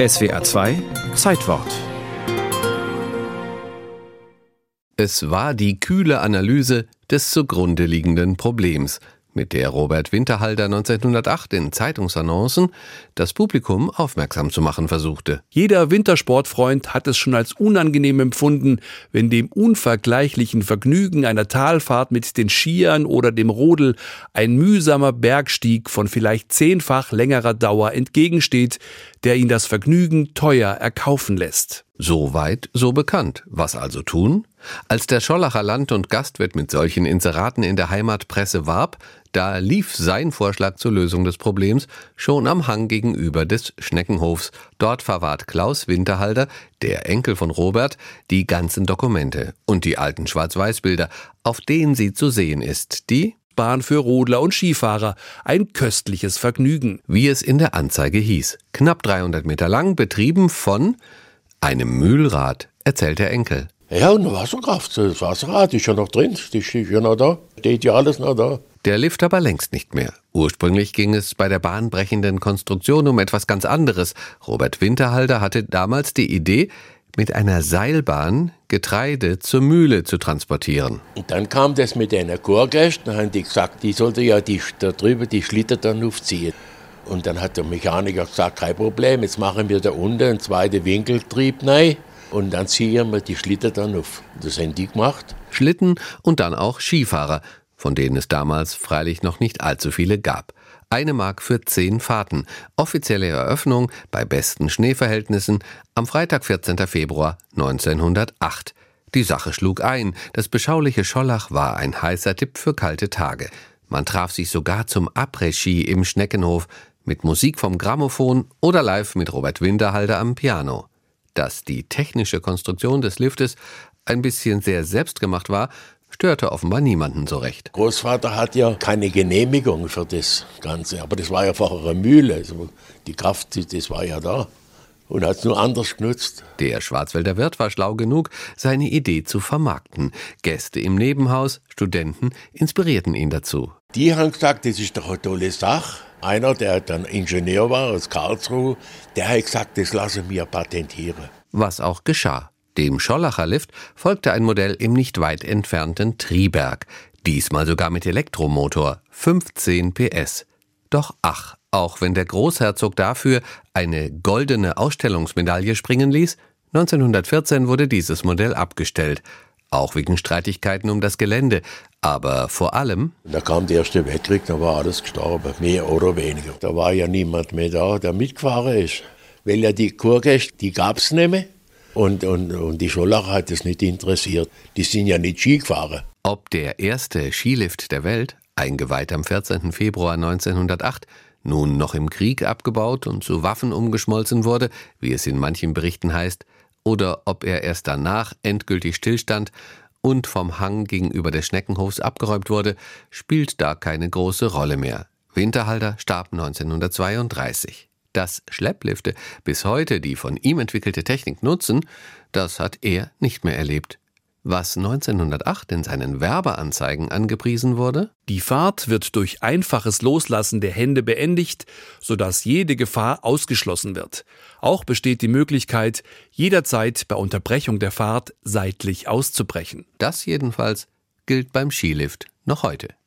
SWA 2 Zeitwort. Es war die kühle Analyse des zugrunde liegenden Problems, mit der Robert Winterhalter 1908 in Zeitungsannoncen das Publikum aufmerksam zu machen versuchte. Jeder Wintersportfreund hat es schon als unangenehm empfunden, wenn dem unvergleichlichen Vergnügen einer Talfahrt mit den Skiern oder dem Rodel ein mühsamer Bergstieg von vielleicht zehnfach längerer Dauer entgegensteht, der ihn das Vergnügen teuer erkaufen lässt. So weit, so bekannt. Was also tun? Als der Schollacher Land- und Gastwirt mit solchen Inseraten in der Heimatpresse warb, da lief sein Vorschlag zur Lösung des Problems schon am Hang gegenüber des Schneckenhofs. Dort verwahrt Klaus Winterhalter, der Enkel von Robert, die ganzen Dokumente und die alten Schwarz-Weiß-Bilder, auf denen sie zu sehen ist, die Bahn für Rodler und Skifahrer. Ein köstliches Vergnügen. Wie es in der Anzeige hieß. Knapp 300 Meter lang, betrieben von einem Mühlrad, erzählt der Enkel. Ja, und Wasserkraft. Das Wasserrad ist ja noch drin. Das ist ja noch da. Steht ja alles noch da. Der Lift aber längst nicht mehr. Ursprünglich ging es bei der bahnbrechenden Konstruktion um etwas ganz anderes. Robert Winterhalter hatte damals die Idee, mit einer Seilbahn Getreide zur Mühle zu transportieren. Und dann kam das mit einer Chorgäste, dann haben die gesagt, die sollte ja die, da drüben die Schlitter dann aufziehen. Und dann hat der Mechaniker gesagt, kein Problem, jetzt machen wir da unten einen zweiten Winkeltrieb rein und dann ziehen wir die Schlitter dann auf. Das haben die gemacht. Schlitten und dann auch Skifahrer, von denen es damals freilich noch nicht allzu viele gab. Eine Mark für zehn Fahrten. Offizielle Eröffnung bei besten Schneeverhältnissen am Freitag, 14. Februar 1908. Die Sache schlug ein. Das beschauliche Schollach war ein heißer Tipp für kalte Tage. Man traf sich sogar zum Après-Ski im Schneckenhof mit Musik vom Grammophon oder live mit Robert Winterhalter am Piano. Dass die technische Konstruktion des Liftes ein bisschen sehr selbstgemacht war, störte offenbar niemanden so recht. Großvater hat ja keine Genehmigung für das Ganze, aber das war ja vorher eine Mühle. Also die Kraft, das war ja da und hat es nur anders genutzt. Der Schwarzwälder Wirt war schlau genug, seine Idee zu vermarkten. Gäste im Nebenhaus, Studenten inspirierten ihn dazu. Die haben gesagt, das ist doch eine tolle Sache. Einer, der dann Ingenieur war aus Karlsruhe, der hat gesagt, das lassen wir patentieren. Was auch geschah. Dem Schollacher Lift folgte ein Modell im nicht weit entfernten Triberg. Diesmal sogar mit Elektromotor, 15 PS. Doch ach, auch wenn der Großherzog dafür eine goldene Ausstellungsmedaille springen ließ, 1914 wurde dieses Modell abgestellt, auch wegen Streitigkeiten um das Gelände, aber vor allem. Da kam der Erste Weltkrieg, da war alles gestorben, mehr oder weniger. Da war ja niemand mehr da, der mitgefahren ist. Weil ja die Kurgäste, die gab es nicht mehr. Und, und, und die Schollacher hat es nicht interessiert. Die sind ja nicht Ski gefahren. Ob der erste Skilift der Welt, eingeweiht am 14. Februar 1908, nun noch im Krieg abgebaut und zu Waffen umgeschmolzen wurde, wie es in manchen Berichten heißt, oder ob er erst danach endgültig stillstand und vom Hang gegenüber des Schneckenhofs abgeräumt wurde, spielt da keine große Rolle mehr. Winterhalter starb 1932. Dass Schlepplifte bis heute die von ihm entwickelte Technik nutzen, das hat er nicht mehr erlebt. Was 1908 in seinen Werbeanzeigen angepriesen wurde? Die Fahrt wird durch einfaches Loslassen der Hände beendigt, sodass jede Gefahr ausgeschlossen wird. Auch besteht die Möglichkeit, jederzeit bei Unterbrechung der Fahrt seitlich auszubrechen. Das jedenfalls gilt beim Skilift noch heute.